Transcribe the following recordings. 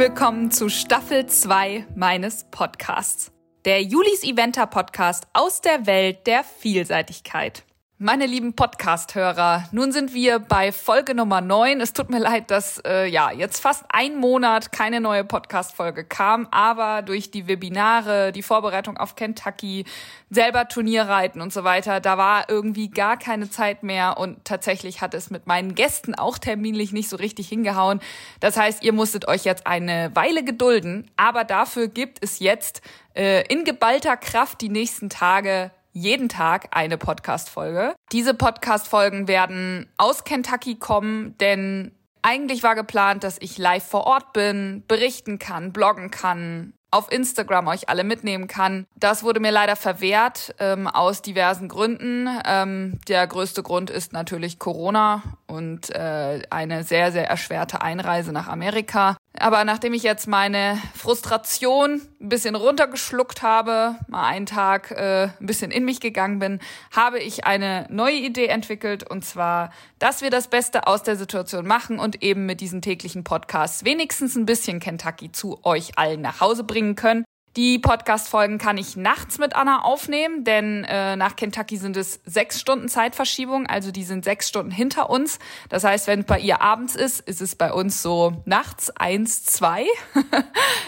willkommen zu Staffel 2 meines Podcasts. Der Julis Eventer Podcast aus der Welt der Vielseitigkeit. Meine lieben Podcast-Hörer, nun sind wir bei Folge Nummer 9. Es tut mir leid, dass äh, ja jetzt fast ein Monat keine neue Podcast-Folge kam, aber durch die Webinare, die Vorbereitung auf Kentucky, selber Turnierreiten und so weiter, da war irgendwie gar keine Zeit mehr und tatsächlich hat es mit meinen Gästen auch terminlich nicht so richtig hingehauen. Das heißt, ihr musstet euch jetzt eine Weile gedulden, aber dafür gibt es jetzt äh, in geballter Kraft die nächsten Tage jeden Tag eine Podcast-Folge. Diese Podcast-Folgen werden aus Kentucky kommen, denn eigentlich war geplant, dass ich live vor Ort bin, berichten kann, bloggen kann, auf Instagram euch alle mitnehmen kann. Das wurde mir leider verwehrt ähm, aus diversen Gründen. Ähm, der größte Grund ist natürlich Corona und äh, eine sehr, sehr erschwerte Einreise nach Amerika. Aber nachdem ich jetzt meine Frustration ein bisschen runtergeschluckt habe, mal einen Tag äh, ein bisschen in mich gegangen bin, habe ich eine neue Idee entwickelt und zwar, dass wir das Beste aus der Situation machen und eben mit diesen täglichen Podcasts wenigstens ein bisschen Kentucky zu euch allen nach Hause bringen können. Die Podcast-Folgen kann ich nachts mit Anna aufnehmen, denn äh, nach Kentucky sind es sechs Stunden Zeitverschiebung, also die sind sechs Stunden hinter uns. Das heißt, wenn es bei ihr abends ist, ist es bei uns so nachts eins, zwei.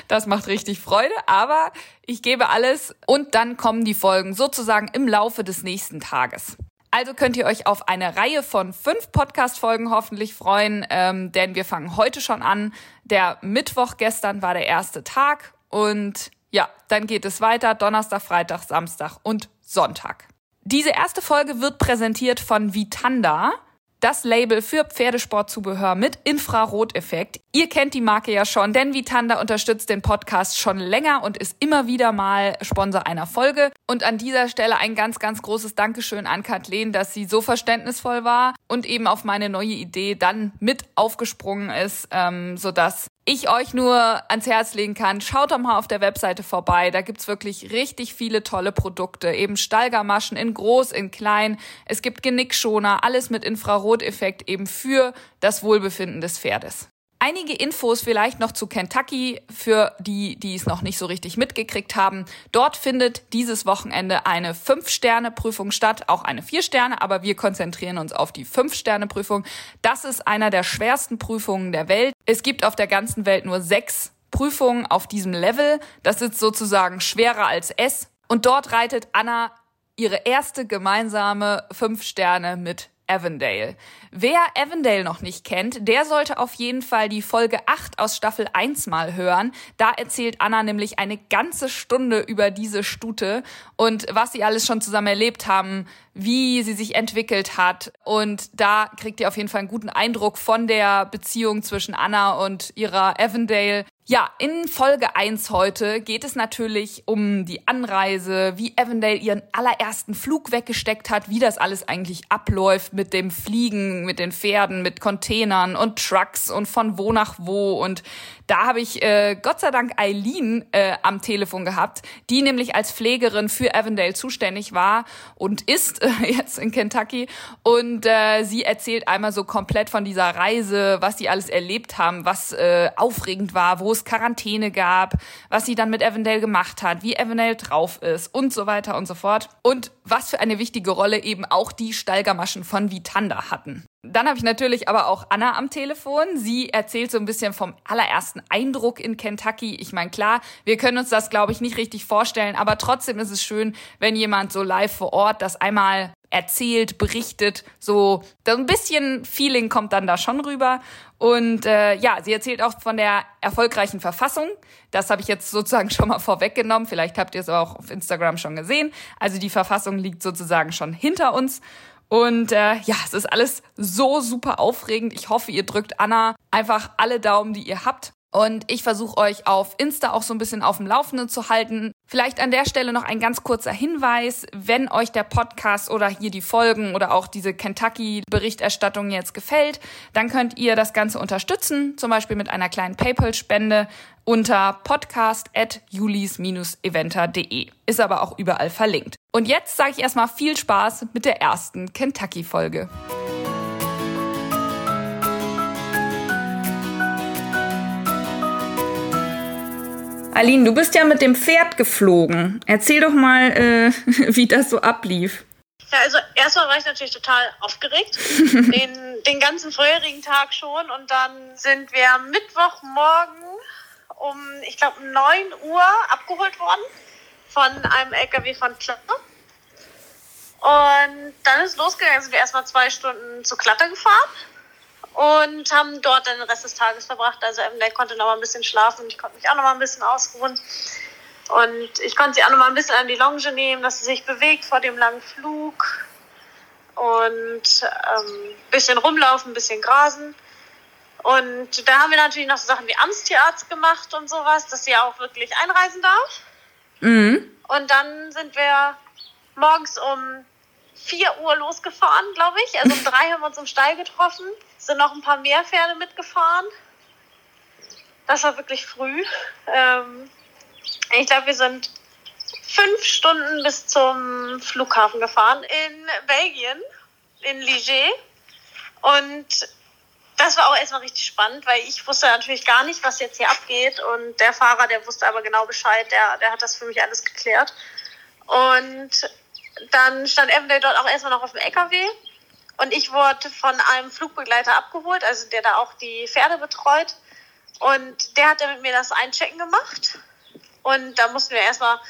das macht richtig Freude, aber ich gebe alles und dann kommen die Folgen sozusagen im Laufe des nächsten Tages. Also könnt ihr euch auf eine Reihe von fünf Podcast-Folgen hoffentlich freuen, ähm, denn wir fangen heute schon an. Der Mittwoch gestern war der erste Tag und ja, dann geht es weiter Donnerstag, Freitag, Samstag und Sonntag. Diese erste Folge wird präsentiert von Vitanda das Label für Pferdesportzubehör mit Infraroteffekt. Ihr kennt die Marke ja schon, denn Vitanda unterstützt den Podcast schon länger und ist immer wieder mal Sponsor einer Folge. Und an dieser Stelle ein ganz, ganz großes Dankeschön an Kathleen, dass sie so verständnisvoll war und eben auf meine neue Idee dann mit aufgesprungen ist, ähm, sodass ich euch nur ans Herz legen kann, schaut doch mal auf der Webseite vorbei. Da gibt's wirklich richtig viele tolle Produkte. Eben Stallgamaschen in groß, in klein. Es gibt Genickschoner, alles mit Infraroteffekt eben für das Wohlbefinden des Pferdes. Einige Infos vielleicht noch zu Kentucky für die, die es noch nicht so richtig mitgekriegt haben. Dort findet dieses Wochenende eine Fünf-Sterne-Prüfung statt, auch eine Vier-Sterne, aber wir konzentrieren uns auf die Fünf-Sterne-Prüfung. Das ist einer der schwersten Prüfungen der Welt. Es gibt auf der ganzen Welt nur sechs Prüfungen auf diesem Level. Das ist sozusagen schwerer als S. Und dort reitet Anna ihre erste gemeinsame Fünf Sterne mit Avondale. Wer Avondale noch nicht kennt, der sollte auf jeden Fall die Folge 8 aus Staffel 1 mal hören. Da erzählt Anna nämlich eine ganze Stunde über diese Stute und was sie alles schon zusammen erlebt haben, wie sie sich entwickelt hat. Und da kriegt ihr auf jeden Fall einen guten Eindruck von der Beziehung zwischen Anna und ihrer Avondale. Ja, in Folge 1 heute geht es natürlich um die Anreise, wie Avondale ihren allerersten Flug weggesteckt hat, wie das alles eigentlich abläuft mit dem Fliegen, mit den Pferden, mit Containern und Trucks und von wo nach wo. Und da habe ich äh, Gott sei Dank Eileen äh, am Telefon gehabt, die nämlich als Pflegerin für Avondale zuständig war und ist äh, jetzt in Kentucky. Und äh, sie erzählt einmal so komplett von dieser Reise, was sie alles erlebt haben, was äh, aufregend war, wo es Quarantäne gab, was sie dann mit Avondale gemacht hat, wie Avondale drauf ist und so weiter und so fort. Und was für eine wichtige Rolle eben auch die Stallgamaschen von Vitanda hatten. Dann habe ich natürlich aber auch Anna am Telefon. Sie erzählt so ein bisschen vom allerersten Eindruck in Kentucky. Ich meine, klar, wir können uns das, glaube ich, nicht richtig vorstellen, aber trotzdem ist es schön, wenn jemand so live vor Ort das einmal erzählt, berichtet. So, ein bisschen Feeling kommt dann da schon rüber. Und äh, ja, sie erzählt auch von der erfolgreichen Verfassung. Das habe ich jetzt sozusagen schon mal vorweggenommen. Vielleicht habt ihr es auch auf Instagram schon gesehen. Also die Verfassung liegt sozusagen schon hinter uns. Und äh, ja, es ist alles so super aufregend. Ich hoffe, ihr drückt Anna einfach alle Daumen, die ihr habt. Und ich versuche euch auf Insta auch so ein bisschen auf dem Laufenden zu halten. Vielleicht an der Stelle noch ein ganz kurzer Hinweis. Wenn euch der Podcast oder hier die Folgen oder auch diese Kentucky-Berichterstattung jetzt gefällt, dann könnt ihr das Ganze unterstützen, zum Beispiel mit einer kleinen PayPal-Spende unter podcast.julis-eventer.de. Ist aber auch überall verlinkt. Und jetzt sage ich erstmal viel Spaß mit der ersten Kentucky-Folge. Aline, du bist ja mit dem Pferd geflogen. Erzähl doch mal, äh, wie das so ablief. Ja, also erstmal war ich natürlich total aufgeregt, den, den ganzen vorherigen Tag schon. Und dann sind wir Mittwochmorgen um, ich glaube, 9 Uhr abgeholt worden von einem LKW von Klappe. Und dann ist losgegangen, sind wir erstmal zwei Stunden zu Klatter gefahren und haben dort den Rest des Tages verbracht. Also der konnte noch mal ein bisschen schlafen und ich konnte mich auch noch mal ein bisschen ausruhen. Und ich konnte sie auch noch mal ein bisschen an die Longe nehmen, dass sie sich bewegt vor dem langen Flug und ein ähm, bisschen rumlaufen, ein bisschen grasen. Und da haben wir natürlich noch so Sachen wie Amtstierarzt gemacht und sowas, dass sie auch wirklich einreisen darf. Mhm. Und dann sind wir morgens um 4 Uhr losgefahren, glaube ich. Also um drei haben wir uns im Stall getroffen. Sind noch ein paar mehr Pferde mitgefahren. Das war wirklich früh. Ähm, ich glaube, wir sind fünf Stunden bis zum Flughafen gefahren in Belgien, in Ligier. Und das war auch erstmal richtig spannend, weil ich wusste natürlich gar nicht, was jetzt hier abgeht. Und der Fahrer, der wusste aber genau Bescheid, der, der hat das für mich alles geklärt. Und dann stand Evendale dort auch erstmal noch auf dem LKW. Und ich wurde von einem Flugbegleiter abgeholt, also der da auch die Pferde betreut. Und der hat dann mit mir das Einchecken gemacht. Und da mussten wir erstmal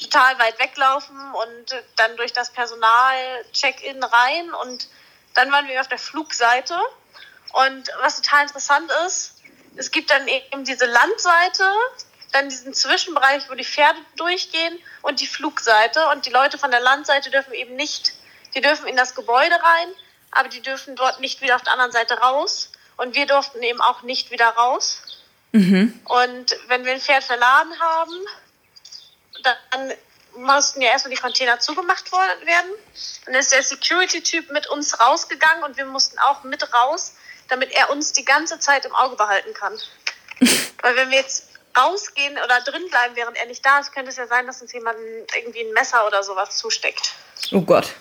total weit weglaufen und dann durch das Personal-Check-In rein. Und dann waren wir auf der Flugseite. Und was total interessant ist, es gibt dann eben diese Landseite, dann diesen Zwischenbereich, wo die Pferde durchgehen und die Flugseite. Und die Leute von der Landseite dürfen eben nicht, die dürfen in das Gebäude rein, aber die dürfen dort nicht wieder auf der anderen Seite raus. Und wir durften eben auch nicht wieder raus. Mhm. Und wenn wir ein Pferd verladen haben, dann mussten ja erstmal die Container zugemacht werden. Dann ist der Security-Typ mit uns rausgegangen und wir mussten auch mit raus, damit er uns die ganze Zeit im Auge behalten kann. Weil wenn wir jetzt rausgehen oder drin bleiben, während er nicht da ist, könnte es ja sein, dass uns jemand irgendwie ein Messer oder sowas zusteckt. Oh Gott.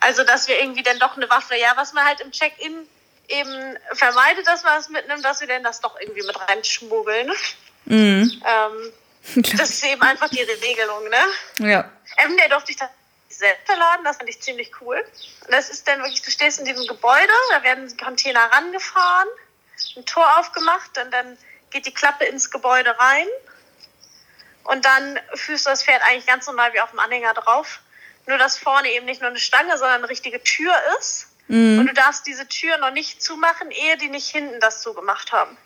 Also, dass wir irgendwie dann doch eine Waffe, ja, was man halt im Check-in eben vermeidet, dass man es mitnimmt, dass wir dann das doch irgendwie mit reinschmuggeln. Mhm. Ähm, das ist eben einfach die Regelung, ne? Ja. Ähm, der durfte ich dann selbst verladen, das fand ich ziemlich cool. Und das ist dann wirklich, du stehst in diesem Gebäude, da werden Container rangefahren, ein Tor aufgemacht und dann geht die Klappe ins Gebäude rein und dann führst du das Pferd eigentlich ganz normal wie auf dem Anhänger drauf. Nur, dass vorne eben nicht nur eine Stange, sondern eine richtige Tür ist. Mhm. Und du darfst diese Tür noch nicht zumachen, ehe die nicht hinten das zugemacht haben.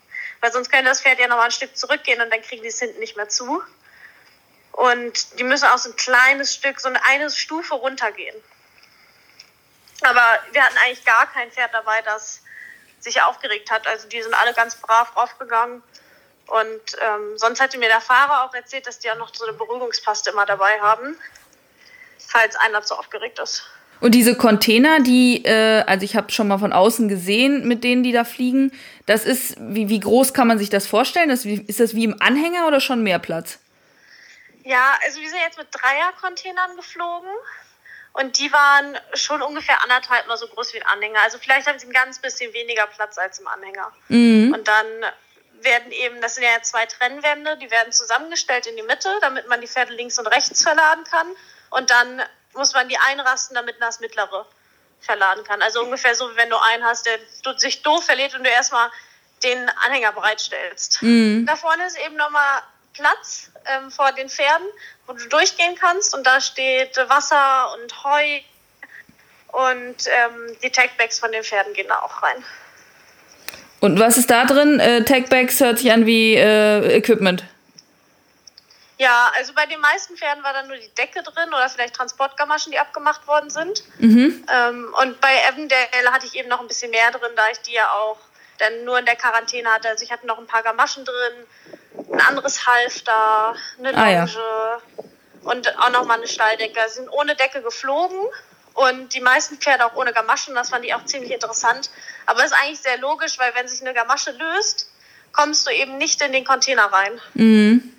Weil sonst könnte das Pferd ja noch mal ein Stück zurückgehen und dann kriegen die es hinten nicht mehr zu. Und die müssen auch so ein kleines Stück, so eine, Stufe runtergehen. Aber wir hatten eigentlich gar kein Pferd dabei, das sich aufgeregt hat. Also die sind alle ganz brav raufgegangen. Und ähm, sonst hatte mir der Fahrer auch erzählt, dass die auch noch so eine Beruhigungspaste immer dabei haben, falls einer zu aufgeregt ist. Und diese Container, die, äh, also ich habe schon mal von außen gesehen, mit denen die da fliegen, das ist, wie, wie groß kann man sich das vorstellen? Das, ist das wie im Anhänger oder schon mehr Platz? Ja, also wir sind jetzt mit Dreier-Containern geflogen. Und die waren schon ungefähr anderthalb mal so groß wie ein Anhänger. Also vielleicht haben sie ein ganz bisschen weniger Platz als im Anhänger. Mhm. Und dann werden eben, das sind ja zwei Trennwände, die werden zusammengestellt in die Mitte, damit man die Pferde links und rechts verladen kann. Und dann muss man die einrasten, damit man das mittlere verladen kann. Also ungefähr so, wie wenn du einen hast, der sich doof verliert und du erstmal den Anhänger bereitstellst. Mhm. Da vorne ist eben nochmal Platz ähm, vor den Pferden, wo du durchgehen kannst und da steht Wasser und Heu und ähm, die Tagbags von den Pferden gehen da auch rein. Und was ist da drin? Äh, Tagbags hört sich an wie äh, Equipment. Ja, also bei den meisten Pferden war dann nur die Decke drin oder vielleicht Transportgamaschen, die abgemacht worden sind. Mhm. Ähm, und bei Evendale hatte ich eben noch ein bisschen mehr drin, da ich die ja auch dann nur in der Quarantäne hatte. Also ich hatte noch ein paar Gamaschen drin, ein anderes Halfter, eine Longe ah, ja. und auch nochmal eine Stalldecke. Sie sind ohne Decke geflogen und die meisten Pferde auch ohne Gamaschen. Das fand ich auch ziemlich interessant. Aber es ist eigentlich sehr logisch, weil wenn sich eine Gamasche löst, kommst du eben nicht in den Container rein. Mhm.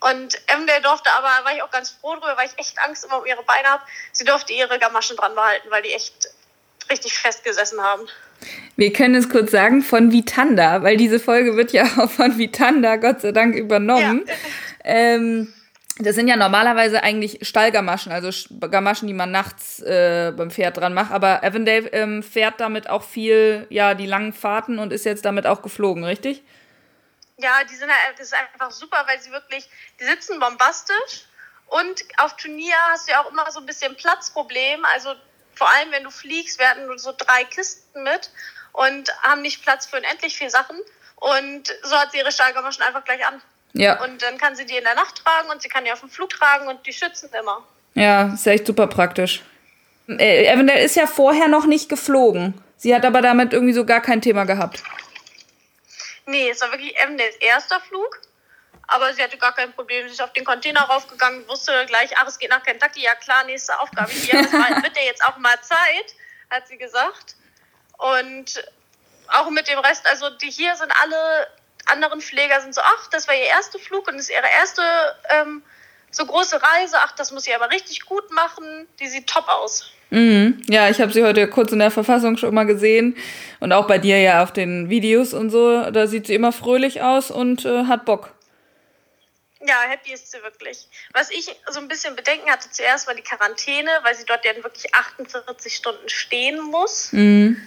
Und Emdale durfte aber, war ich auch ganz froh drüber, weil ich echt Angst immer um ihre Beine habe. Sie durfte ihre Gamaschen dran behalten, weil die echt richtig festgesessen haben. Wir können es kurz sagen von Vitanda, weil diese Folge wird ja auch von Vitanda Gott sei Dank übernommen. Ja. Ähm, das sind ja normalerweise eigentlich Stallgamaschen, also Gamaschen, die man nachts äh, beim Pferd dran macht. Aber Avondale ähm, fährt damit auch viel, ja, die langen Fahrten und ist jetzt damit auch geflogen, richtig? Ja, die sind halt, das ist einfach super, weil sie wirklich, die sitzen bombastisch und auf Turnier hast du ja auch immer so ein bisschen Platzproblem. Also vor allem, wenn du fliegst, wir hatten nur so drei Kisten mit und haben nicht Platz für unendlich viele Sachen. Und so hat sie ihre Stahlgamaschen einfach gleich an. Ja. Und dann kann sie die in der Nacht tragen und sie kann die auf dem Flug tragen und die schützen immer. Ja, ist echt super praktisch. Äh, Avondale ist ja vorher noch nicht geflogen. Sie hat aber damit irgendwie so gar kein Thema gehabt. Nee, es war wirklich Avondales erster Flug. Aber sie hatte gar kein Problem. Sie ist auf den Container raufgegangen, wusste gleich, ach, es geht nach Kentucky. Ja klar, nächste Aufgabe hier. Wird ja jetzt auch mal Zeit, hat sie gesagt. Und auch mit dem Rest, also die hier sind alle anderen Pfleger sind so, ach, das war ihr erster Flug und ist ihre erste ähm, so große Reise. Ach, das muss sie aber richtig gut machen. Die sieht top aus. Mhm. Ja, ich habe sie heute kurz in der Verfassung schon mal gesehen und auch bei dir ja auf den Videos und so. Da sieht sie immer fröhlich aus und äh, hat Bock. Ja, happy ist sie wirklich. Was ich so ein bisschen Bedenken hatte zuerst war die Quarantäne, weil sie dort ja wirklich 48 Stunden stehen muss. Mhm.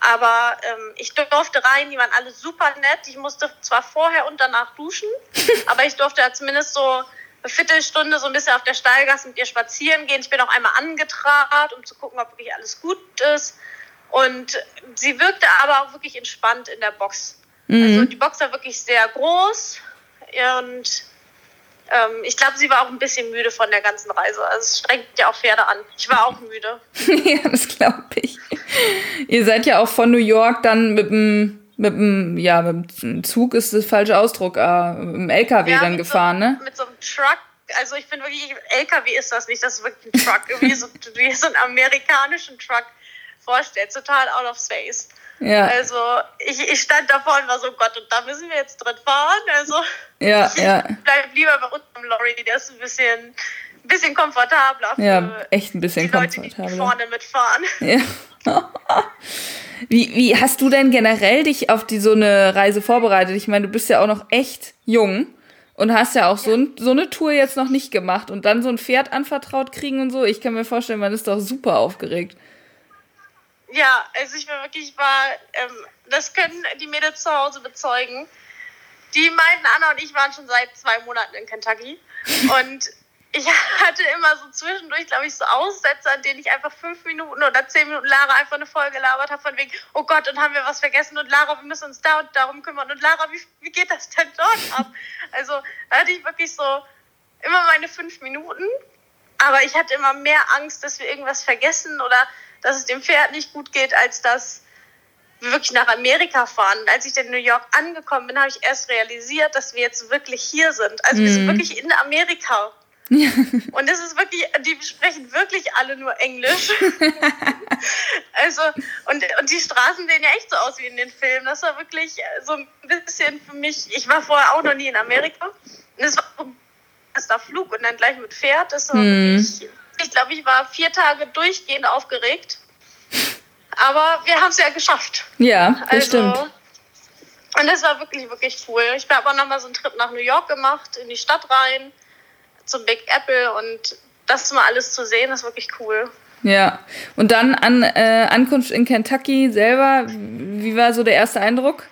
Aber ähm, ich durfte rein, die waren alle super nett. Ich musste zwar vorher und danach duschen, aber ich durfte ja zumindest so eine Viertelstunde so ein bisschen auf der Steilgasse mit ihr spazieren gehen. Ich bin auch einmal angetragen, um zu gucken, ob wirklich alles gut ist. Und sie wirkte aber auch wirklich entspannt in der Box. Mhm. Also die Box war wirklich sehr groß und ähm, ich glaube, sie war auch ein bisschen müde von der ganzen Reise. Also es strengt ja auch Pferde an. Ich war auch müde. ja, das glaube ich. Ihr seid ja auch von New York dann mit dem mit dem, ja, mit dem Zug ist das falsche Ausdruck, äh, mit dem LKW ja, dann gefahren, so, ne? Mit so einem Truck. Also ich bin wirklich, LKW ist das nicht, das ist wirklich ein Truck, wie so, wie so einen amerikanischen Truck vorstellt, total out of space. Ja. Also ich, ich stand davor und war so, Gott, und da müssen wir jetzt drin fahren. Also ja, ich ja. bleib lieber bei uns im Lorry, der ist ein bisschen, ein bisschen komfortabler. ja, echt ein bisschen die Leute, komfortabler. Die vorne mitfahren. Ja. wie, wie hast du denn generell dich auf die so eine Reise vorbereitet? Ich meine, du bist ja auch noch echt jung und hast ja auch ja. So, ein, so eine Tour jetzt noch nicht gemacht und dann so ein Pferd anvertraut kriegen und so. Ich kann mir vorstellen, man ist doch super aufgeregt. Ja, also ich war wirklich, war, ähm, das können die Mädels zu Hause bezeugen. Die meinten, Anna und ich waren schon seit zwei Monaten in Kentucky. Und ich hatte immer so zwischendurch, glaube ich, so Aussätze, an denen ich einfach fünf Minuten oder zehn Minuten Lara einfach eine Folge gelabert habe, von wegen, oh Gott, und haben wir was vergessen und Lara, wir müssen uns da und darum kümmern und Lara, wie, wie geht das denn dort ab? Also da hatte ich wirklich so immer meine fünf Minuten, aber ich hatte immer mehr Angst, dass wir irgendwas vergessen oder dass es dem Pferd nicht gut geht, als dass wir wirklich nach Amerika fahren. Und als ich in New York angekommen bin, habe ich erst realisiert, dass wir jetzt wirklich hier sind. Also mhm. wir sind mhm. wirklich in Amerika. Und es ist wirklich, die sprechen wirklich alle nur Englisch. also, und, und die Straßen sehen ja echt so aus wie in den Filmen. Das war wirklich so ein bisschen für mich, ich war vorher auch noch nie in Amerika. Und es war ein erster Flug und dann gleich mit Pferd. Das war mhm. wirklich ich glaube, ich war vier Tage durchgehend aufgeregt. Aber wir haben es ja geschafft. Ja, das also, stimmt. Und das war wirklich, wirklich cool. Ich habe auch nochmal so einen Trip nach New York gemacht, in die Stadt rein, zum Big Apple und das mal alles zu sehen, ist wirklich cool. Ja, und dann an äh, Ankunft in Kentucky selber, wie war so der erste Eindruck?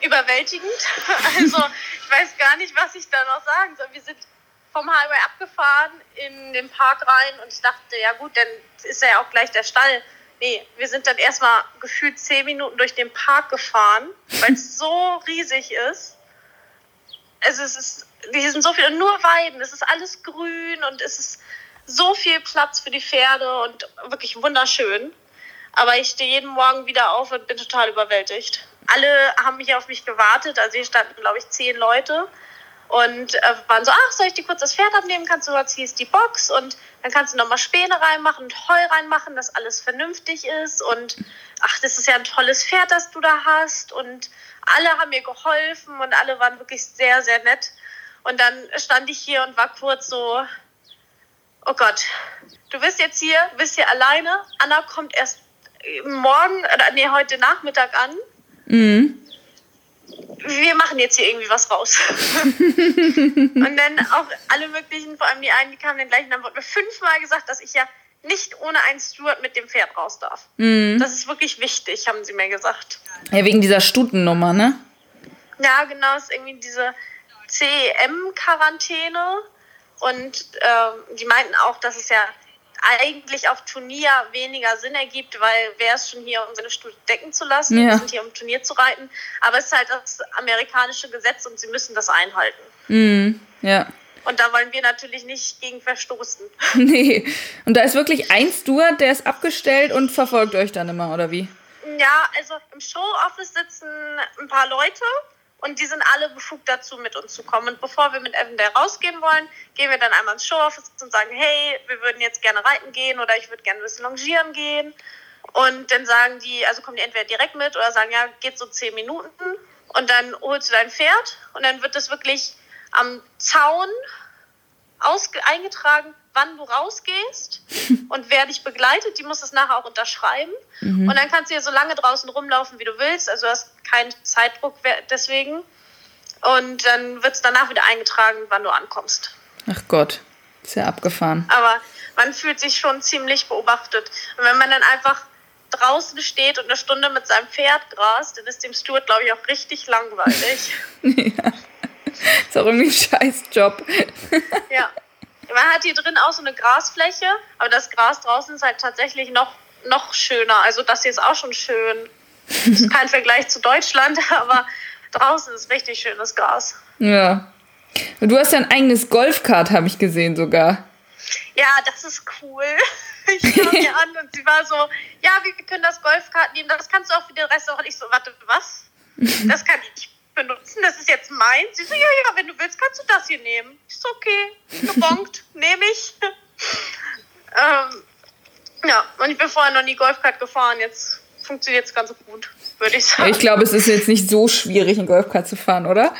Überwältigend. Also ich weiß gar nicht, was ich da noch sagen soll. Wir sind vom Highway abgefahren in den Park rein und ich dachte, ja gut, dann ist ja auch gleich der Stall. Nee, wir sind dann erstmal gefühlt zehn Minuten durch den Park gefahren, weil es so riesig ist. Also es ist, hier sind so viele, nur Weiden, es ist alles grün und es ist so viel Platz für die Pferde und wirklich wunderschön. Aber ich stehe jeden Morgen wieder auf und bin total überwältigt. Alle haben mich auf mich gewartet, also hier standen, glaube ich, zehn Leute und äh, waren so, ach, soll ich dir kurz das Pferd abnehmen? Kannst du jetzt, hier ist die Box und dann kannst du nochmal Späne reinmachen und Heu reinmachen, dass alles vernünftig ist und ach, das ist ja ein tolles Pferd, das du da hast und alle haben mir geholfen und alle waren wirklich sehr, sehr nett. Und dann stand ich hier und war kurz so, oh Gott, du bist jetzt hier, bist hier alleine. Anna kommt erst morgen, oder nee, heute Nachmittag an. Mhm wir machen jetzt hier irgendwie was raus. und dann auch alle möglichen, vor allem die einen, die kamen den gleichen, dann wurde mir fünfmal gesagt, dass ich ja nicht ohne einen Steward mit dem Pferd raus darf. Mhm. Das ist wirklich wichtig, haben sie mir gesagt. Ja, wegen dieser Stutennummer, ne? Ja, genau, es ist irgendwie diese CEM-Quarantäne. Und ähm, die meinten auch, dass es ja eigentlich auf Turnier weniger Sinn ergibt, weil wer ist schon hier, um seine Studie decken zu lassen? Ja. Wir sind hier, um Turnier zu reiten. Aber es ist halt das amerikanische Gesetz und sie müssen das einhalten. Mhm. Ja. Und da wollen wir natürlich nicht gegen verstoßen. Nee. Und da ist wirklich ein Steward, der ist abgestellt und verfolgt euch dann immer, oder wie? Ja, also im Show-Office sitzen ein paar Leute und die sind alle befugt dazu, mit uns zu kommen. Und bevor wir mit Evandale rausgehen wollen, gehen wir dann einmal ins Showoffice und sagen, hey, wir würden jetzt gerne reiten gehen oder ich würde gerne ein bisschen longieren gehen. Und dann sagen die, also kommen die entweder direkt mit oder sagen, ja, geht so zehn Minuten. Und dann holst du dein Pferd und dann wird das wirklich am Zaun eingetragen, wann du rausgehst und wer dich begleitet, die muss das nachher auch unterschreiben. Mhm. Und dann kannst du hier so lange draußen rumlaufen, wie du willst. Also du hast keinen Zeitdruck deswegen. Und dann wird es danach wieder eingetragen, wann du ankommst. Ach Gott, ist ja abgefahren. Aber man fühlt sich schon ziemlich beobachtet. Und wenn man dann einfach draußen steht und eine Stunde mit seinem Pferd grast, dann ist dem Stuart, glaube ich, auch richtig langweilig. ja. Ist auch irgendwie ein Scheißjob. ja. Man hat hier drin auch so eine Grasfläche, aber das Gras draußen ist halt tatsächlich noch, noch schöner. Also das hier ist auch schon schön. Das ist kein Vergleich zu Deutschland, aber draußen ist richtig schönes Gras. Ja. Du hast ja ein eigenes Golfkart, habe ich gesehen sogar. Ja, das ist cool. Ich kam mir an und sie war so, ja, wir können das Golfkart nehmen, das kannst du auch für den Rest auch. Und ich so, warte, was? Das kann ich benutzen, das ist jetzt mein. Sie so, ja, ja, wenn du willst, kannst du das hier nehmen. Ist okay, gebongt, nehme ich. ähm, ja, und ich bin vorher noch nie Golfkart gefahren, jetzt funktioniert es ganz gut, würde ich sagen. Ich glaube, es ist jetzt nicht so schwierig, ein Golfkart zu fahren, oder?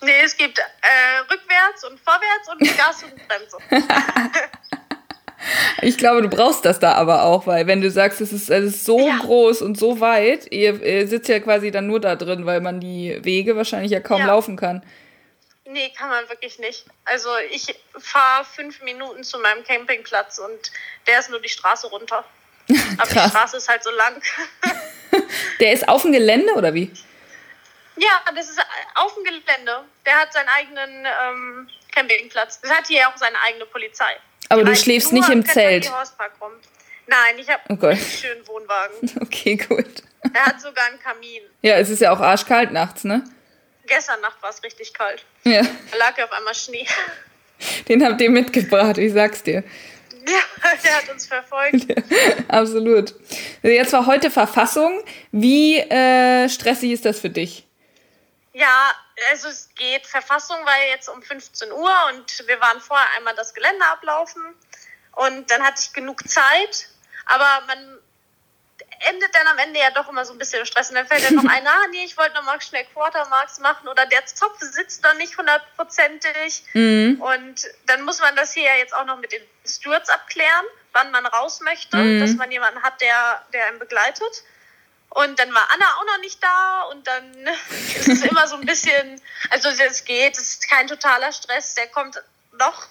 Nee, es gibt äh, rückwärts und vorwärts und Gas und Bremse. Ich glaube, du brauchst das da aber auch, weil wenn du sagst, es ist, es ist so ja. groß und so weit, ihr, ihr, sitzt ja quasi dann nur da drin, weil man die Wege wahrscheinlich ja kaum ja. laufen kann. Nee, kann man wirklich nicht. Also ich fahre fünf Minuten zu meinem Campingplatz und der ist nur die Straße runter. Aber die Straße ist halt so lang. der ist auf dem Gelände oder wie? Ja, das ist auf dem Gelände. Der hat seinen eigenen ähm, Campingplatz. Das hat hier auch seine eigene Polizei. Aber du schläfst nicht im Zelt. Nein, ich habe oh einen schönen Wohnwagen. Okay, gut. Er hat sogar einen Kamin. Ja, es ist ja auch arschkalt nachts, ne? Gestern Nacht war es richtig kalt. Ja. Da lag ja auf einmal Schnee. Den habt ihr mitgebracht, ich sag's dir. Ja, der hat uns verfolgt. Ja, absolut. Jetzt war heute Verfassung. Wie äh, stressig ist das für dich? Ja, also es geht. Verfassung war jetzt um 15 Uhr und wir waren vorher einmal das Gelände ablaufen und dann hatte ich genug Zeit, aber man endet dann am Ende ja doch immer so ein bisschen im Stress und dann fällt dann noch einer, ah, nee, ich wollte noch mal schnell Quartermarks machen oder der Zopf sitzt noch nicht hundertprozentig mhm. und dann muss man das hier ja jetzt auch noch mit den Stewards abklären, wann man raus möchte, mhm. dass man jemanden hat, der, der einen begleitet. Und dann war Anna auch noch nicht da und dann ist es immer so ein bisschen, also es geht, es ist kein totaler Stress, der kommt noch.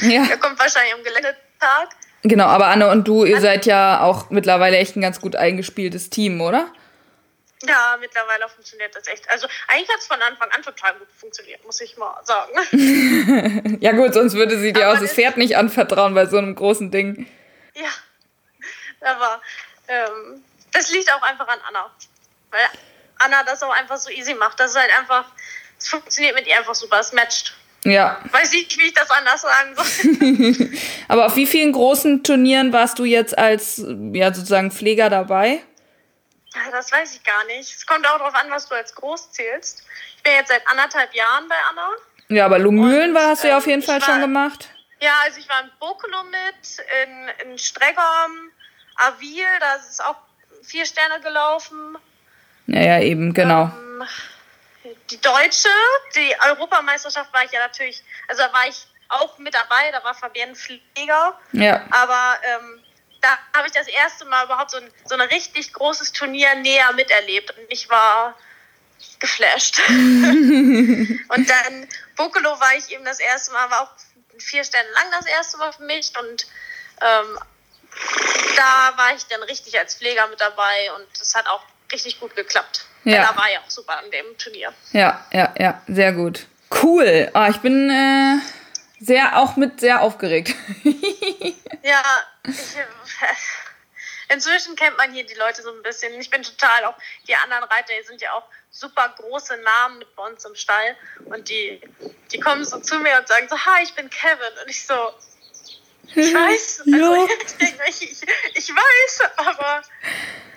Ja. Der kommt wahrscheinlich am Geländetag. Genau, aber Anna und du, ihr seid ja auch mittlerweile echt ein ganz gut eingespieltes Team, oder? Ja, mittlerweile funktioniert das echt. Also eigentlich hat es von Anfang an total gut funktioniert, muss ich mal sagen. ja gut, sonst würde sie dir aber auch das Pferd nicht anvertrauen bei so einem großen Ding. Ja, aber ähm, das liegt auch einfach an Anna. Weil Anna das auch einfach so easy macht. Das ist halt einfach, es funktioniert mit ihr einfach super, es matcht. Ja. Weiß nicht, wie ich das anders sagen soll. Aber auf wie vielen großen Turnieren warst du jetzt als ja, sozusagen Pfleger dabei? Ja, das weiß ich gar nicht. Es kommt auch darauf an, was du als groß zählst. Ich bin jetzt seit anderthalb Jahren bei Anna. Ja, aber Lumülen war, hast du ja auf jeden Fall war, schon gemacht. Ja, also ich war in Bokolo mit, in, in Stregom, Avil, da ist auch vier Sterne gelaufen. Naja, eben, genau. Ähm, die Deutsche, die Europameisterschaft war ich ja natürlich, also da war ich auch mit dabei, da war Fabienne Pfleger. Ja. Aber ähm, da habe ich das erste Mal überhaupt so ein, so ein richtig großes Turnier näher miterlebt. Und ich war geflasht. und dann Bokolo war ich eben das erste Mal, war auch vier Sterne lang das erste Mal für mich und ähm, da war ich dann richtig als Pfleger mit dabei und es hat auch richtig gut geklappt. Ja. Da war ja auch super an dem Turnier. Ja, ja, ja, sehr gut. Cool. Oh, ich bin äh, sehr auch mit sehr aufgeregt. ja, ich, äh, inzwischen kennt man hier die Leute so ein bisschen. Ich bin total auch, die anderen Reiter die sind ja auch super große Namen mit bei uns im Stall. Und die, die kommen so zu mir und sagen so, hi, ich bin Kevin. Und ich so, ich weiß, also ich, ich, ich weiß, aber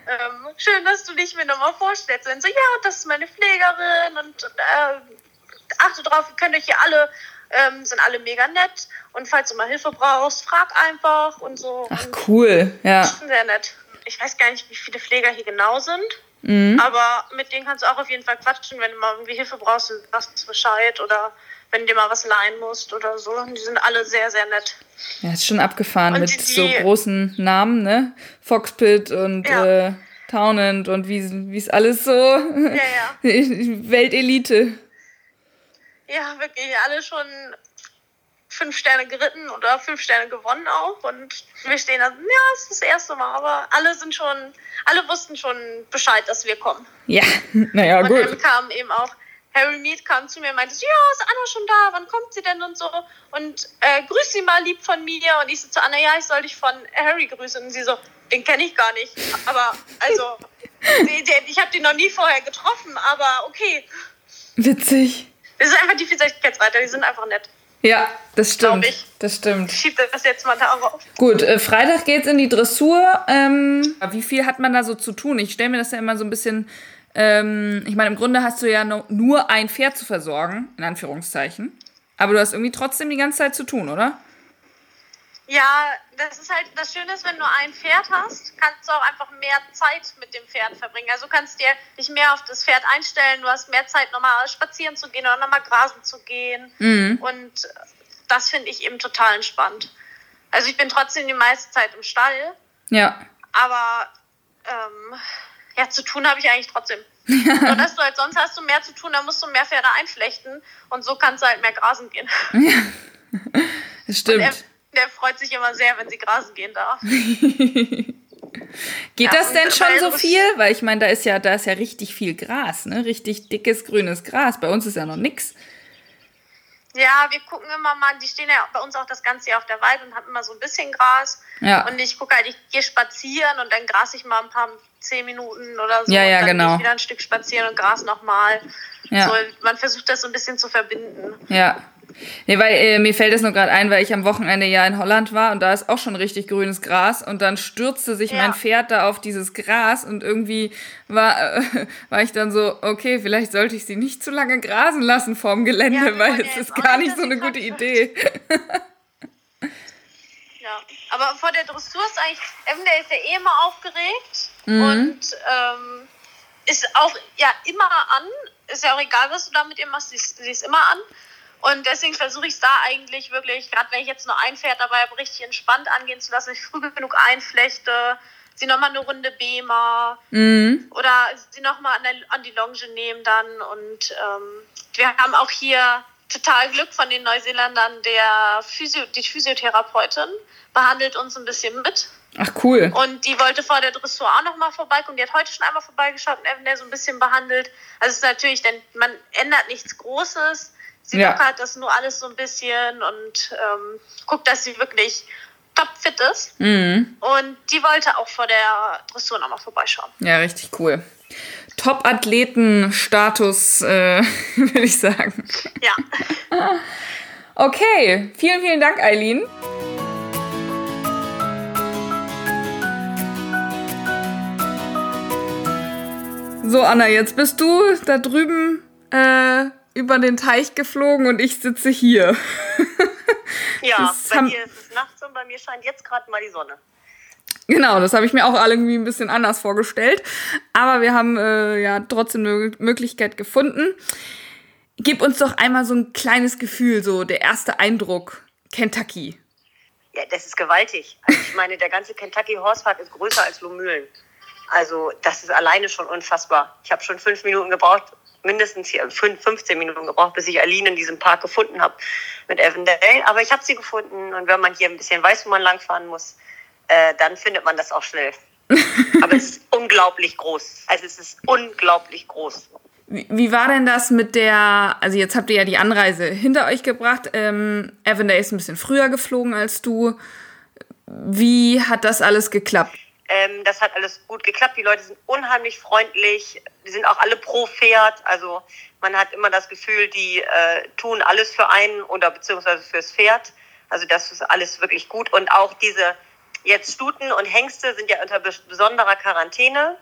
ähm, schön, dass du dich mir nochmal vorstellst. Und so, ja, das ist meine Pflegerin und äh, achte drauf, ihr könnt euch hier alle, ähm, sind alle mega nett. Und falls du mal Hilfe brauchst, frag einfach und so. Ach, cool, ja. Sehr nett. Ich weiß gar nicht, wie viele Pfleger hier genau sind. Mhm. Aber mit denen kannst du auch auf jeden Fall quatschen, wenn du mal irgendwie Hilfe brauchst, du sagst Bescheid oder wenn du dir mal was leihen musst oder so. Die sind alle sehr, sehr nett. Ja, ist schon abgefahren und mit die, die, so großen Namen, ne? Foxpit und ja. äh, Townend und wie es alles so. Ja, ja. Weltelite. Ja, wirklich, alle schon fünf Sterne geritten oder fünf Sterne gewonnen auch. Und wir stehen da, ja, es ist das erste Mal, aber alle sind schon, alle wussten schon Bescheid, dass wir kommen. Ja, naja, gut. Und dann kam eben auch, Harry Mead kam zu mir und meinte, ja, ist Anna schon da, wann kommt sie denn und so. Und äh, grüß sie mal lieb von mir. Und ich so zu Anna, ja, ich soll dich von Harry grüßen. Und sie so, den kenne ich gar nicht. Aber, also, die, die, ich habe den noch nie vorher getroffen, aber okay. Witzig. Das ist einfach die Vielseitigkeitsreiter, die sind einfach nett. Ja, das stimmt. Ich. Das stimmt. Ich schiebe das jetzt mal darauf. Gut, äh, Freitag geht's in die Dressur. Ähm, wie viel hat man da so zu tun? Ich stelle mir das ja immer so ein bisschen. Ähm, ich meine, im Grunde hast du ja nur ein Pferd zu versorgen, in Anführungszeichen. Aber du hast irgendwie trotzdem die ganze Zeit zu tun, oder? Ja, das ist halt das Schöne ist, wenn du ein Pferd hast, kannst du auch einfach mehr Zeit mit dem Pferd verbringen. Also du kannst dir dich mehr auf das Pferd einstellen, du hast mehr Zeit, nochmal spazieren zu gehen oder nochmal grasen zu gehen. Mhm. Und das finde ich eben total entspannt. Also ich bin trotzdem die meiste Zeit im Stall. Ja. Aber ähm, ja, zu tun habe ich eigentlich trotzdem. Nur dass du halt sonst hast du mehr zu tun, dann musst du mehr Pferde einflechten und so kannst du halt mehr grasen gehen. Ja. Das stimmt der freut sich immer sehr, wenn sie grasen gehen darf. Geht ja, das denn schon so viel? Weil ich meine, da ist ja, da ist ja richtig viel Gras, ne? Richtig dickes grünes Gras. Bei uns ist ja noch nichts. Ja, wir gucken immer mal, die stehen ja bei uns auch das ganze Jahr auf der Weide und haben immer so ein bisschen Gras. Ja. Und ich gucke halt, ich gehe spazieren und dann gras ich mal ein paar zehn Minuten oder so. Ja, ja, und dann genau. Wieder ein Stück spazieren und gras nochmal. Ja. So, man versucht das so ein bisschen zu verbinden. Ja. Nee, weil äh, mir fällt es nur gerade ein, weil ich am Wochenende ja in Holland war und da ist auch schon richtig grünes Gras und dann stürzte sich ja. mein Pferd da auf dieses Gras und irgendwie war, äh, war ich dann so, okay, vielleicht sollte ich sie nicht zu lange grasen lassen vorm Gelände, ja, weil es ist gar nicht so eine gute Idee. ja, aber vor der Dressur ist eigentlich, Evan, der ist ja eh immer aufgeregt mhm. und ähm, ist auch ja immer an. Ist ja auch egal, was du da mit ihr machst, sie ist, sie ist immer an. Und deswegen versuche ich es da eigentlich wirklich, gerade wenn ich jetzt nur ein Pferd dabei habe, richtig entspannt angehen zu lassen, ich früh genug einflechte, sie nochmal eine Runde Bema mhm. oder sie nochmal an, an die Longe nehmen dann. Und ähm, wir haben auch hier total Glück von den Neuseeländern, der Physio, die Physiotherapeutin behandelt uns ein bisschen mit. Ach cool. Und die wollte vor der Dressur auch nochmal vorbeikommen. Die hat heute schon einmal vorbeigeschaut und Evan der so ein bisschen behandelt. Also es ist natürlich, denn man ändert nichts Großes. Sie ja. lockert das nur alles so ein bisschen und ähm, guckt, dass sie wirklich topfit ist. Mhm. Und die wollte auch vor der Dressur nochmal vorbeischauen. Ja, richtig cool. Top-Athleten-Status, äh, würde ich sagen. Ja. okay, vielen, vielen Dank, Eileen. So, Anna, jetzt bist du da drüben äh, über den Teich geflogen und ich sitze hier. ja, das bei dir ist es nachts und bei mir scheint jetzt gerade mal die Sonne. Genau, das habe ich mir auch irgendwie ein bisschen anders vorgestellt. Aber wir haben äh, ja trotzdem eine Möglichkeit gefunden. Gib uns doch einmal so ein kleines Gefühl, so der erste Eindruck Kentucky. Ja, das ist gewaltig. Also ich meine, der ganze Kentucky Horsepark ist größer als Lomühlen. Also das ist alleine schon unfassbar. Ich habe schon fünf Minuten gebraucht, mindestens hier 5, 15 Minuten gebraucht, bis ich Aline in diesem Park gefunden habe mit Avondale. Aber ich habe sie gefunden und wenn man hier ein bisschen weiß, wo man langfahren muss, äh, dann findet man das auch schnell. Aber es ist unglaublich groß. Also es ist unglaublich groß. Wie, wie war denn das mit der, also jetzt habt ihr ja die Anreise hinter euch gebracht. Ähm, Avondale ist ein bisschen früher geflogen als du. Wie hat das alles geklappt? Ähm, das hat alles gut geklappt. Die Leute sind unheimlich freundlich. Die sind auch alle pro Pferd. Also man hat immer das Gefühl, die äh, tun alles für einen oder beziehungsweise fürs Pferd. Also das ist alles wirklich gut. Und auch diese jetzt Stuten und Hengste sind ja unter besonderer Quarantäne.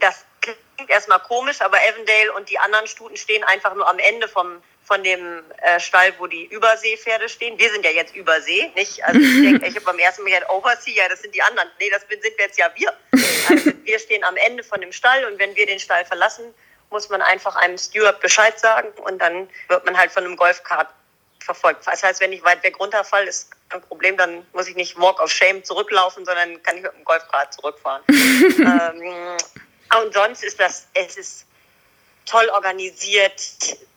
Das klingt erstmal komisch, aber Avondale und die anderen Stuten stehen einfach nur am Ende vom, von dem äh, Stall, wo die Überseepferde stehen. Wir sind ja jetzt Übersee, nicht? Also ich denke, ich habe beim ersten Mal gedacht, Oversea, ja, das sind die anderen. Nee, das sind wir jetzt ja wir. Also wir stehen am Ende von dem Stall und wenn wir den Stall verlassen, muss man einfach einem Steward Bescheid sagen und dann wird man halt von einem Golfkart verfolgt. Das heißt, wenn ich weit weg runterfalle, ist kein Problem, dann muss ich nicht Walk of Shame zurücklaufen, sondern kann ich mit dem Golfkart zurückfahren. ähm, und sonst ist das, es ist toll organisiert,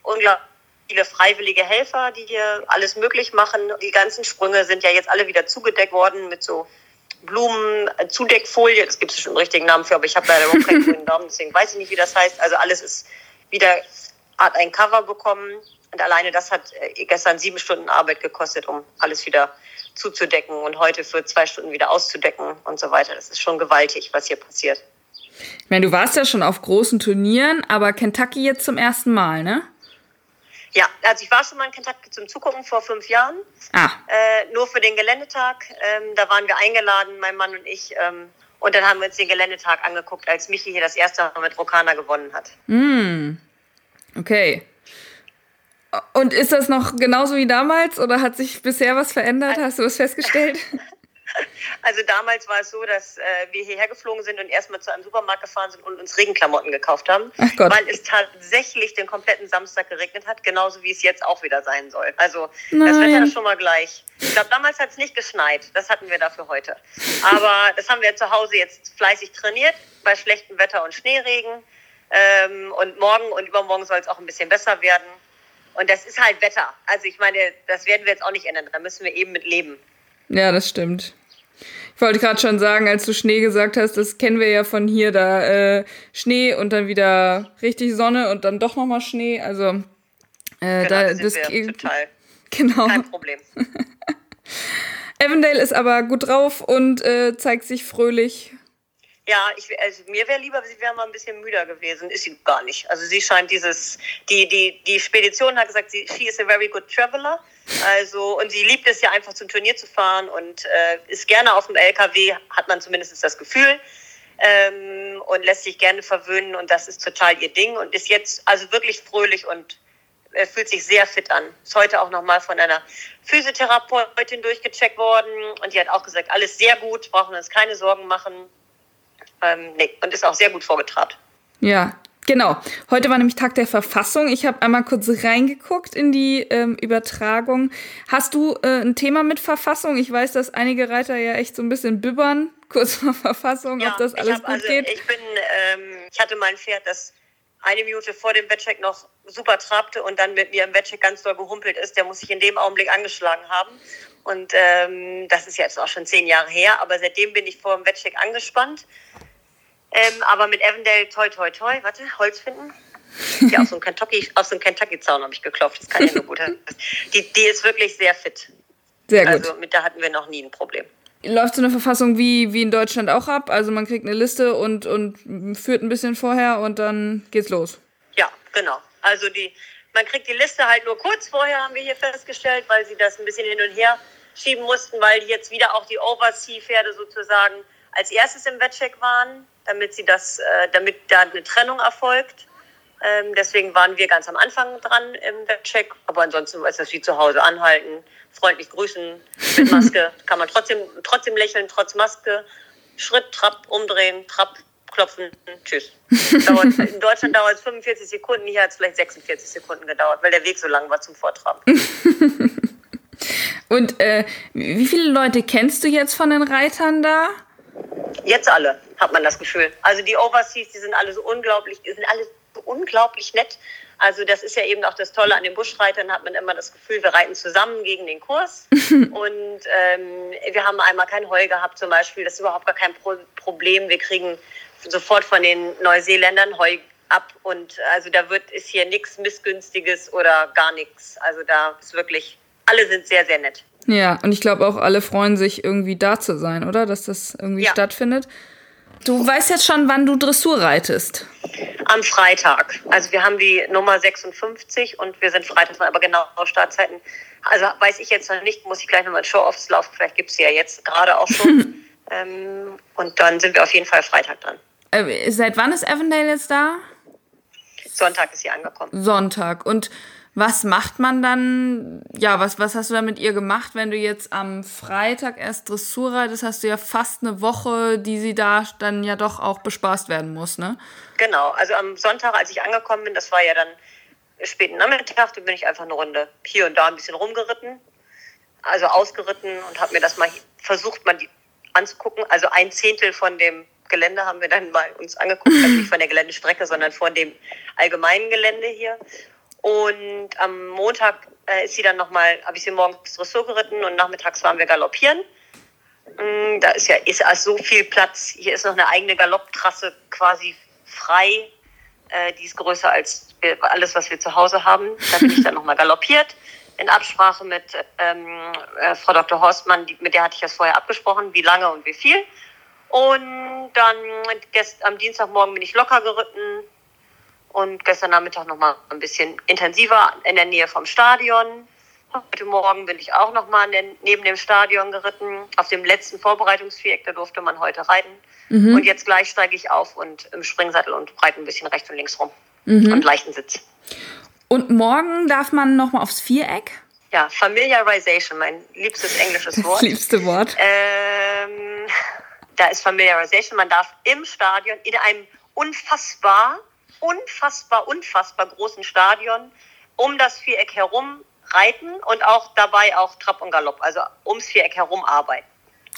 unglaublich viele freiwillige Helfer, die hier alles möglich machen. Die ganzen Sprünge sind ja jetzt alle wieder zugedeckt worden mit so Blumen, Zudeckfolie. Das gibt es schon einen richtigen Namen für, aber ich habe leider überhaupt keinen grünen Namen, deswegen weiß ich nicht, wie das heißt. Also alles ist wieder, hat ein Cover bekommen. Und alleine das hat äh, gestern sieben Stunden Arbeit gekostet, um alles wieder zuzudecken und heute für zwei Stunden wieder auszudecken und so weiter. Das ist schon gewaltig, was hier passiert. Ich meine, du warst ja schon auf großen Turnieren, aber Kentucky jetzt zum ersten Mal, ne? Ja, also ich war schon mal in Kentucky zum Zugucken vor fünf Jahren. Ah. Äh, nur für den Geländetag. Ähm, da waren wir eingeladen, mein Mann und ich. Ähm, und dann haben wir uns den Geländetag angeguckt, als Michi hier das erste Mal mit Rokana gewonnen hat. Mm. Okay. Und ist das noch genauso wie damals oder hat sich bisher was verändert? Hast du das festgestellt? Also damals war es so, dass äh, wir hierher geflogen sind und erstmal zu einem Supermarkt gefahren sind und uns Regenklamotten gekauft haben, weil es tatsächlich den kompletten Samstag geregnet hat, genauso wie es jetzt auch wieder sein soll. Also Nein. das Wetter ist schon mal gleich. Ich glaube, damals hat es nicht geschneit. Das hatten wir dafür heute. Aber das haben wir zu Hause jetzt fleißig trainiert bei schlechtem Wetter und Schneeregen. Ähm, und morgen und übermorgen soll es auch ein bisschen besser werden. Und das ist halt Wetter. Also ich meine, das werden wir jetzt auch nicht ändern. Da müssen wir eben mit leben. Ja, das stimmt. Ich wollte gerade schon sagen, als du Schnee gesagt hast, das kennen wir ja von hier, da äh, Schnee und dann wieder richtig Sonne und dann doch nochmal Schnee. Also äh, genau, da das total. Genau. Kein Problem. Avondale ist aber gut drauf und äh, zeigt sich fröhlich. Ja, ich, also mir wäre lieber, sie wäre mal ein bisschen müder gewesen. Ist sie gar nicht. Also sie scheint dieses, die, die, die Spedition hat gesagt, sie, she is a very good traveler. Also, und sie liebt es ja einfach zum Turnier zu fahren und äh, ist gerne auf dem LKW, hat man zumindest das Gefühl. Ähm, und lässt sich gerne verwöhnen und das ist total ihr Ding und ist jetzt also wirklich fröhlich und äh, fühlt sich sehr fit an. Ist heute auch nochmal von einer Physiotherapeutin durchgecheckt worden und die hat auch gesagt, alles sehr gut, brauchen uns keine Sorgen machen. Ähm, nee, und ist auch sehr gut vorgetrabt. Ja, genau. Heute war nämlich Tag der Verfassung. Ich habe einmal kurz reingeguckt in die ähm, Übertragung. Hast du äh, ein Thema mit Verfassung? Ich weiß, dass einige Reiter ja echt so ein bisschen bibbern, kurz vor Verfassung, ja, ob das alles gut also, geht. Ich bin, ähm, ich hatte mein Pferd, das eine Minute vor dem Wettcheck noch super trabte und dann mit mir im Wettcheck ganz doll gehumpelt ist, der muss sich in dem Augenblick angeschlagen haben. Und ähm, das ist jetzt auch schon zehn Jahre her, aber seitdem bin ich vor dem Wettcheck angespannt. Ähm, aber mit Avondale, toi, toi, toi, warte, Holz finden. Ja, aus so einem Kentucky, aus so Kentucky-Zaun habe ich geklopft. Das kann ja nur gut. Die, die ist wirklich sehr fit. Sehr gut. Also mit der hatten wir noch nie ein Problem. Läuft so eine Verfassung wie, wie in Deutschland auch ab? Also man kriegt eine Liste und, und führt ein bisschen vorher und dann geht's los. Ja, genau. Also die, man kriegt die Liste halt nur kurz vorher, haben wir hier festgestellt, weil sie das ein bisschen hin und her schieben mussten, weil jetzt wieder auch die Oversea-Pferde sozusagen als erstes im Wettcheck waren, damit sie das, äh, damit da eine Trennung erfolgt. Ähm, deswegen waren wir ganz am Anfang dran im Wettcheck, aber ansonsten ist das wie zu Hause anhalten, freundlich grüßen mit Maske, kann man trotzdem trotzdem lächeln trotz Maske, Schritt, Trapp, umdrehen, Trapp, klopfen, tschüss. Dauert, in Deutschland dauert es 45 Sekunden, hier hat es vielleicht 46 Sekunden gedauert, weil der Weg so lang war zum Vortrab. Und äh, wie viele Leute kennst du jetzt von den Reitern da? Jetzt alle, hat man das Gefühl. Also die Overseas, die sind alle so unglaublich, die sind alle so unglaublich nett. Also das ist ja eben auch das Tolle an den Buschreitern, hat man immer das Gefühl, wir reiten zusammen gegen den Kurs. und ähm, wir haben einmal kein Heu gehabt zum Beispiel, das ist überhaupt gar kein Pro Problem. Wir kriegen sofort von den Neuseeländern Heu ab und also da wird ist hier nichts missgünstiges oder gar nichts. Also da ist wirklich alle sind sehr sehr nett. Ja, und ich glaube auch alle freuen sich irgendwie da zu sein, oder? Dass das irgendwie ja. stattfindet. Du weißt jetzt schon, wann du Dressur reitest. Am Freitag. Also wir haben die Nummer 56 und wir sind Freitag, aber genau Startzeiten. Also weiß ich jetzt noch nicht, muss ich gleich nochmal in Show-Offs laufen. Vielleicht gibt es sie ja jetzt gerade auch schon. ähm, und dann sind wir auf jeden Fall Freitag dran. Äh, seit wann ist Avondale jetzt da? Sonntag ist sie angekommen. Sonntag. Und was macht man dann? Ja, was, was hast du da mit ihr gemacht, wenn du jetzt am Freitag erst Dressur reitest? Hast du ja fast eine Woche, die sie da dann ja doch auch bespaßt werden muss, ne? Genau. Also am Sonntag, als ich angekommen bin, das war ja dann späten Nachmittag, da bin ich einfach eine Runde hier und da ein bisschen rumgeritten. Also ausgeritten und habe mir das mal versucht, mal anzugucken. Also ein Zehntel von dem Gelände haben wir dann mal uns angeguckt, also nicht von der Geländestrecke, sondern von dem allgemeinen Gelände hier. Und am Montag äh, ist sie dann nochmal, habe ich sie morgens Dressur geritten und nachmittags waren wir galoppieren. Mm, da ist ja ist also so viel Platz. Hier ist noch eine eigene Galopptrasse quasi frei. Äh, die ist größer als alles, was wir zu Hause haben. Da bin ich dann nochmal galoppiert in Absprache mit ähm, äh, Frau Dr. Horstmann, die, mit der hatte ich das vorher abgesprochen, wie lange und wie viel. Und dann gest, am Dienstagmorgen bin ich locker geritten, und gestern Nachmittag noch mal ein bisschen intensiver in der Nähe vom Stadion. Heute Morgen bin ich auch noch mal neben dem Stadion geritten. Auf dem letzten Vorbereitungsviereck, da durfte man heute reiten. Mhm. Und jetzt gleich steige ich auf und im Springsattel und breite ein bisschen rechts und links rum. Mhm. Und leichten Sitz. Und morgen darf man noch mal aufs Viereck? Ja, Familiarization, mein liebstes englisches Wort. Das liebste Wort. Ähm, da ist Familiarization. Man darf im Stadion in einem unfassbar unfassbar, unfassbar großen Stadion um das Viereck herum reiten und auch dabei auch Trab und Galopp, also ums Viereck herum arbeiten.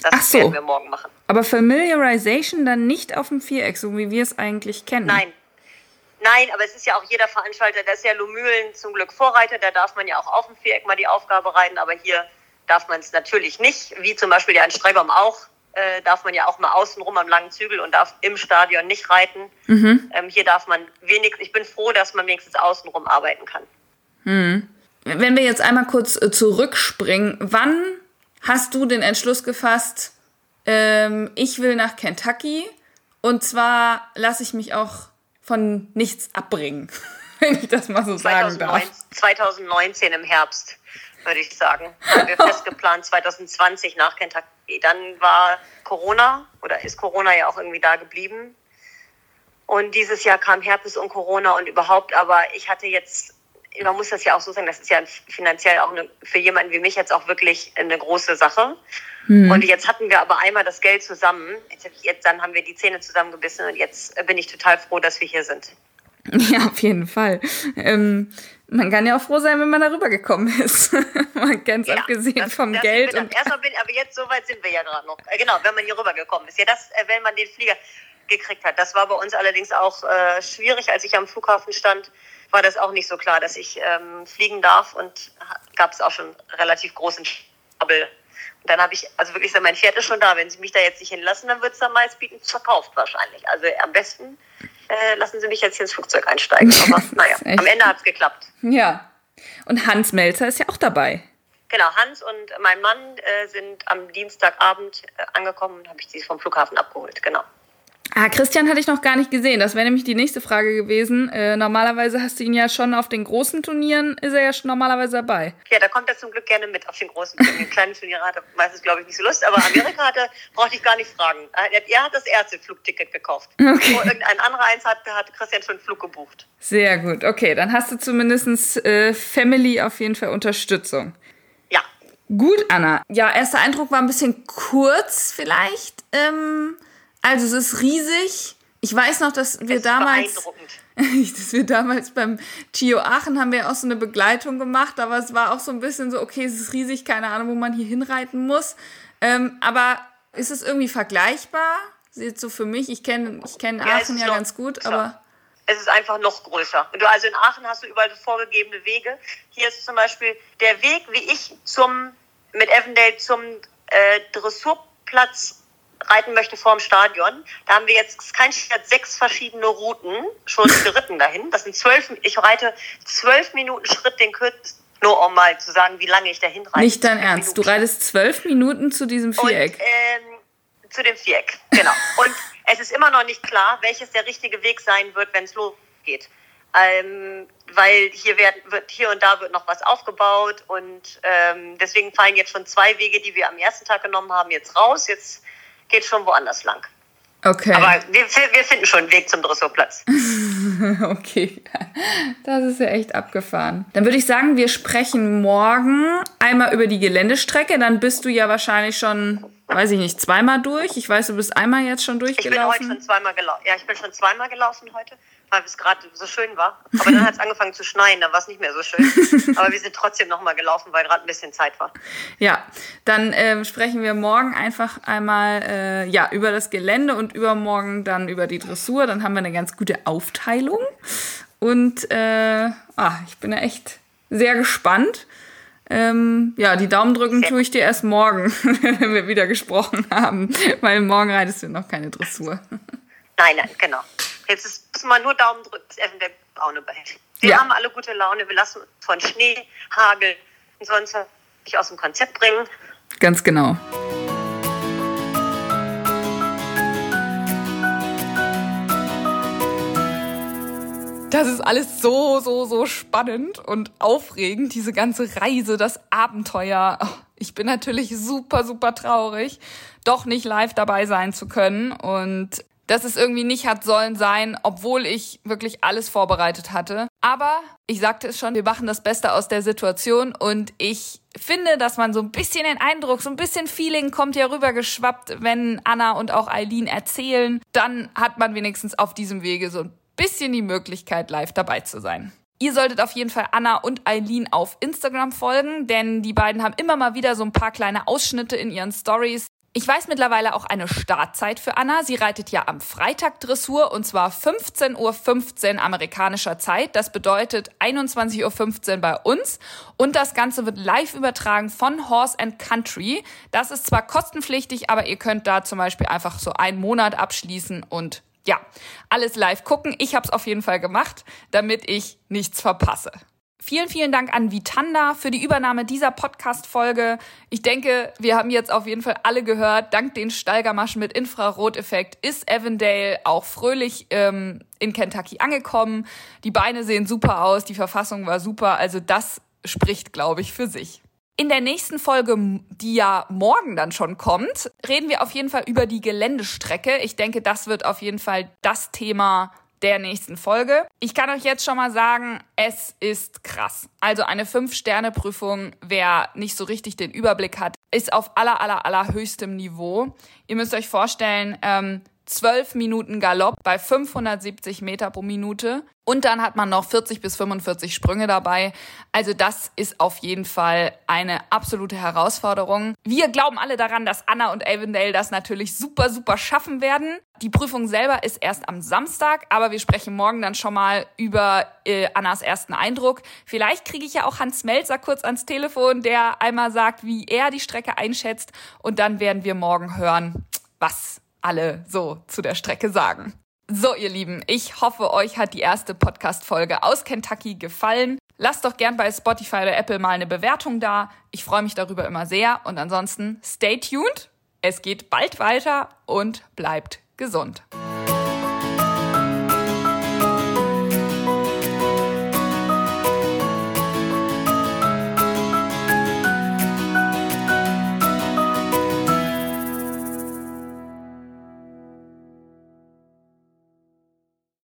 Das Ach so. werden wir morgen machen. Aber Familiarization dann nicht auf dem Viereck, so wie wir es eigentlich kennen. Nein. Nein, aber es ist ja auch jeder Veranstalter, da ist ja Lumülen zum Glück Vorreiter, da darf man ja auch auf dem Viereck mal die Aufgabe reiten, aber hier darf man es natürlich nicht, wie zum Beispiel der Stregom auch äh, darf man ja auch mal außenrum am langen Zügel und darf im Stadion nicht reiten. Mhm. Ähm, hier darf man wenig, ich bin froh, dass man wenigstens außenrum arbeiten kann. Mhm. Wenn wir jetzt einmal kurz äh, zurückspringen, wann hast du den Entschluss gefasst, ähm, ich will nach Kentucky und zwar lasse ich mich auch von nichts abbringen, wenn ich das mal so 2019, sagen darf. 2019 im Herbst, würde ich sagen. Haben wir festgeplant 2020 nach Kentucky dann war Corona oder ist Corona ja auch irgendwie da geblieben. Und dieses Jahr kam Herpes und Corona und überhaupt, aber ich hatte jetzt, man muss das ja auch so sagen, das ist ja finanziell auch eine, für jemanden wie mich jetzt auch wirklich eine große Sache. Mhm. Und jetzt hatten wir aber einmal das Geld zusammen. Jetzt, jetzt, dann haben wir die Zähne zusammengebissen und jetzt bin ich total froh, dass wir hier sind. Ja, auf jeden Fall. Ähm, man kann ja auch froh sein, wenn man darüber gekommen ist. Ganz ja, abgesehen das, vom das Geld. Und erstmal bin, aber jetzt so weit sind wir ja gerade noch. Äh, genau, wenn man hier rübergekommen ist. Ja, das, äh, wenn man den Flieger gekriegt hat. Das war bei uns allerdings auch äh, schwierig. Als ich am Flughafen stand, war das auch nicht so klar, dass ich ähm, fliegen darf und gab es auch schon relativ großen Trouble. Und dann habe ich, also wirklich mein Pferd ist schon da. Wenn sie mich da jetzt nicht hinlassen, dann wird es dann meist bieten verkauft wahrscheinlich. Also am besten äh, lassen Sie mich jetzt hier ins Flugzeug einsteigen. Aber naja, am Ende hat es geklappt. Ja. Und Hans Melzer ist ja auch dabei. Genau, Hans und mein Mann äh, sind am Dienstagabend äh, angekommen und habe ich sie vom Flughafen abgeholt, genau. Ah, Christian hatte ich noch gar nicht gesehen. Das wäre nämlich die nächste Frage gewesen. Äh, normalerweise hast du ihn ja schon auf den großen Turnieren, ist er ja schon normalerweise dabei. Ja, da kommt er zum Glück gerne mit auf den großen Turnieren. Kleine Turniere hat er meistens, glaube ich, nicht so Lust. Aber Amerika hatte, brauchte ich gar nicht fragen. Er hat das erste Flugticket gekauft. Okay. Wo irgendein anderer eins hat, hat Christian schon einen Flug gebucht. Sehr gut. Okay, dann hast du zumindest äh, Family auf jeden Fall Unterstützung. Ja. Gut, Anna. Ja, erster Eindruck war ein bisschen kurz vielleicht. Ähm also es ist riesig. Ich weiß noch, dass wir damals, dass wir damals beim Chio Aachen haben wir auch so eine Begleitung gemacht, aber es war auch so ein bisschen so, okay, es ist riesig, keine Ahnung, wo man hier hinreiten muss. Ähm, aber ist es irgendwie vergleichbar? Jetzt so für mich, ich kenne ich kenn ja, Aachen ja noch, ganz gut, aber. es ist einfach noch größer. Du, also in Aachen hast du überall vorgegebene Wege. Hier ist zum Beispiel der Weg, wie ich zum, mit Evendale zum äh, Dressurplatz reiten möchte vor dem Stadion. Da haben wir jetzt kein Stadt sechs verschiedene Routen schon geritten dahin. Das sind zwölf, ich reite zwölf Minuten Schritt den kürzesten. Nur um mal zu sagen, wie lange ich dahin reite. Nicht dein Ernst. Du reitest zwölf Minuten zu diesem Viereck. Und, ähm, zu dem Viereck, genau. Und es ist immer noch nicht klar, welches der richtige Weg sein wird, wenn es losgeht. Ähm, weil hier werden, wird hier und da wird noch was aufgebaut und ähm, deswegen fallen jetzt schon zwei Wege, die wir am ersten Tag genommen haben, jetzt raus. Jetzt geht schon woanders lang. Okay. Aber wir, wir finden schon einen Weg zum Dressurplatz. okay, das ist ja echt abgefahren. Dann würde ich sagen, wir sprechen morgen einmal über die Geländestrecke. Dann bist du ja wahrscheinlich schon, weiß ich nicht, zweimal durch. Ich weiß, du bist einmal jetzt schon durchgelaufen. Ich bin heute schon zweimal gelaufen. Ja, ich bin schon zweimal gelaufen heute weil es gerade so schön war. Aber dann hat es angefangen zu schneien, dann war es nicht mehr so schön. Aber wir sind trotzdem nochmal gelaufen, weil gerade ein bisschen Zeit war. Ja, dann äh, sprechen wir morgen einfach einmal äh, ja, über das Gelände und übermorgen dann über die Dressur. Dann haben wir eine ganz gute Aufteilung. Und äh, ah, ich bin ja echt sehr gespannt. Ähm, ja, die Daumen drücken tue ich dir erst morgen, wenn wir wieder gesprochen haben, weil morgen reitest du noch keine Dressur. Nein, nein, genau. Jetzt ist, muss man nur Daumen drücken, dass der Laune behält. Wir ja. haben alle gute Laune, wir lassen uns von Schnee, Hagel und sonst nicht aus dem Konzept bringen. Ganz genau. Das ist alles so, so, so spannend und aufregend, diese ganze Reise, das Abenteuer. Oh, ich bin natürlich super, super traurig, doch nicht live dabei sein zu können. Und dass es irgendwie nicht hat sollen sein, obwohl ich wirklich alles vorbereitet hatte. Aber ich sagte es schon, wir machen das Beste aus der Situation und ich finde, dass man so ein bisschen den Eindruck, so ein bisschen Feeling kommt ja rübergeschwappt, wenn Anna und auch Eileen erzählen, dann hat man wenigstens auf diesem Wege so ein bisschen die Möglichkeit, live dabei zu sein. Ihr solltet auf jeden Fall Anna und Eileen auf Instagram folgen, denn die beiden haben immer mal wieder so ein paar kleine Ausschnitte in ihren Stories, ich weiß mittlerweile auch eine Startzeit für Anna. Sie reitet ja am Freitag Dressur und zwar 15.15 Uhr 15 amerikanischer Zeit. Das bedeutet 21.15 Uhr bei uns. Und das Ganze wird live übertragen von Horse and Country. Das ist zwar kostenpflichtig, aber ihr könnt da zum Beispiel einfach so einen Monat abschließen und ja, alles live gucken. Ich habe es auf jeden Fall gemacht, damit ich nichts verpasse. Vielen, vielen Dank an Vitanda für die Übernahme dieser Podcast-Folge. Ich denke, wir haben jetzt auf jeden Fall alle gehört, dank den Steigermaschen mit Infraroteffekt ist Avondale auch fröhlich ähm, in Kentucky angekommen. Die Beine sehen super aus, die Verfassung war super, also das spricht, glaube ich, für sich. In der nächsten Folge, die ja morgen dann schon kommt, reden wir auf jeden Fall über die Geländestrecke. Ich denke, das wird auf jeden Fall das Thema der nächsten Folge. Ich kann euch jetzt schon mal sagen, es ist krass. Also eine Fünf-Sterne-Prüfung, wer nicht so richtig den Überblick hat, ist auf aller, aller, aller höchstem Niveau. Ihr müsst euch vorstellen, ähm, 12 Minuten Galopp bei 570 Meter pro Minute. Und dann hat man noch 40 bis 45 Sprünge dabei. Also das ist auf jeden Fall eine absolute Herausforderung. Wir glauben alle daran, dass Anna und Avondale das natürlich super, super schaffen werden. Die Prüfung selber ist erst am Samstag, aber wir sprechen morgen dann schon mal über äh, Annas ersten Eindruck. Vielleicht kriege ich ja auch Hans Melzer kurz ans Telefon, der einmal sagt, wie er die Strecke einschätzt. Und dann werden wir morgen hören, was alle so zu der Strecke sagen. So, ihr Lieben, ich hoffe, euch hat die erste Podcast-Folge aus Kentucky gefallen. Lasst doch gern bei Spotify oder Apple mal eine Bewertung da. Ich freue mich darüber immer sehr. Und ansonsten, stay tuned. Es geht bald weiter und bleibt gesund.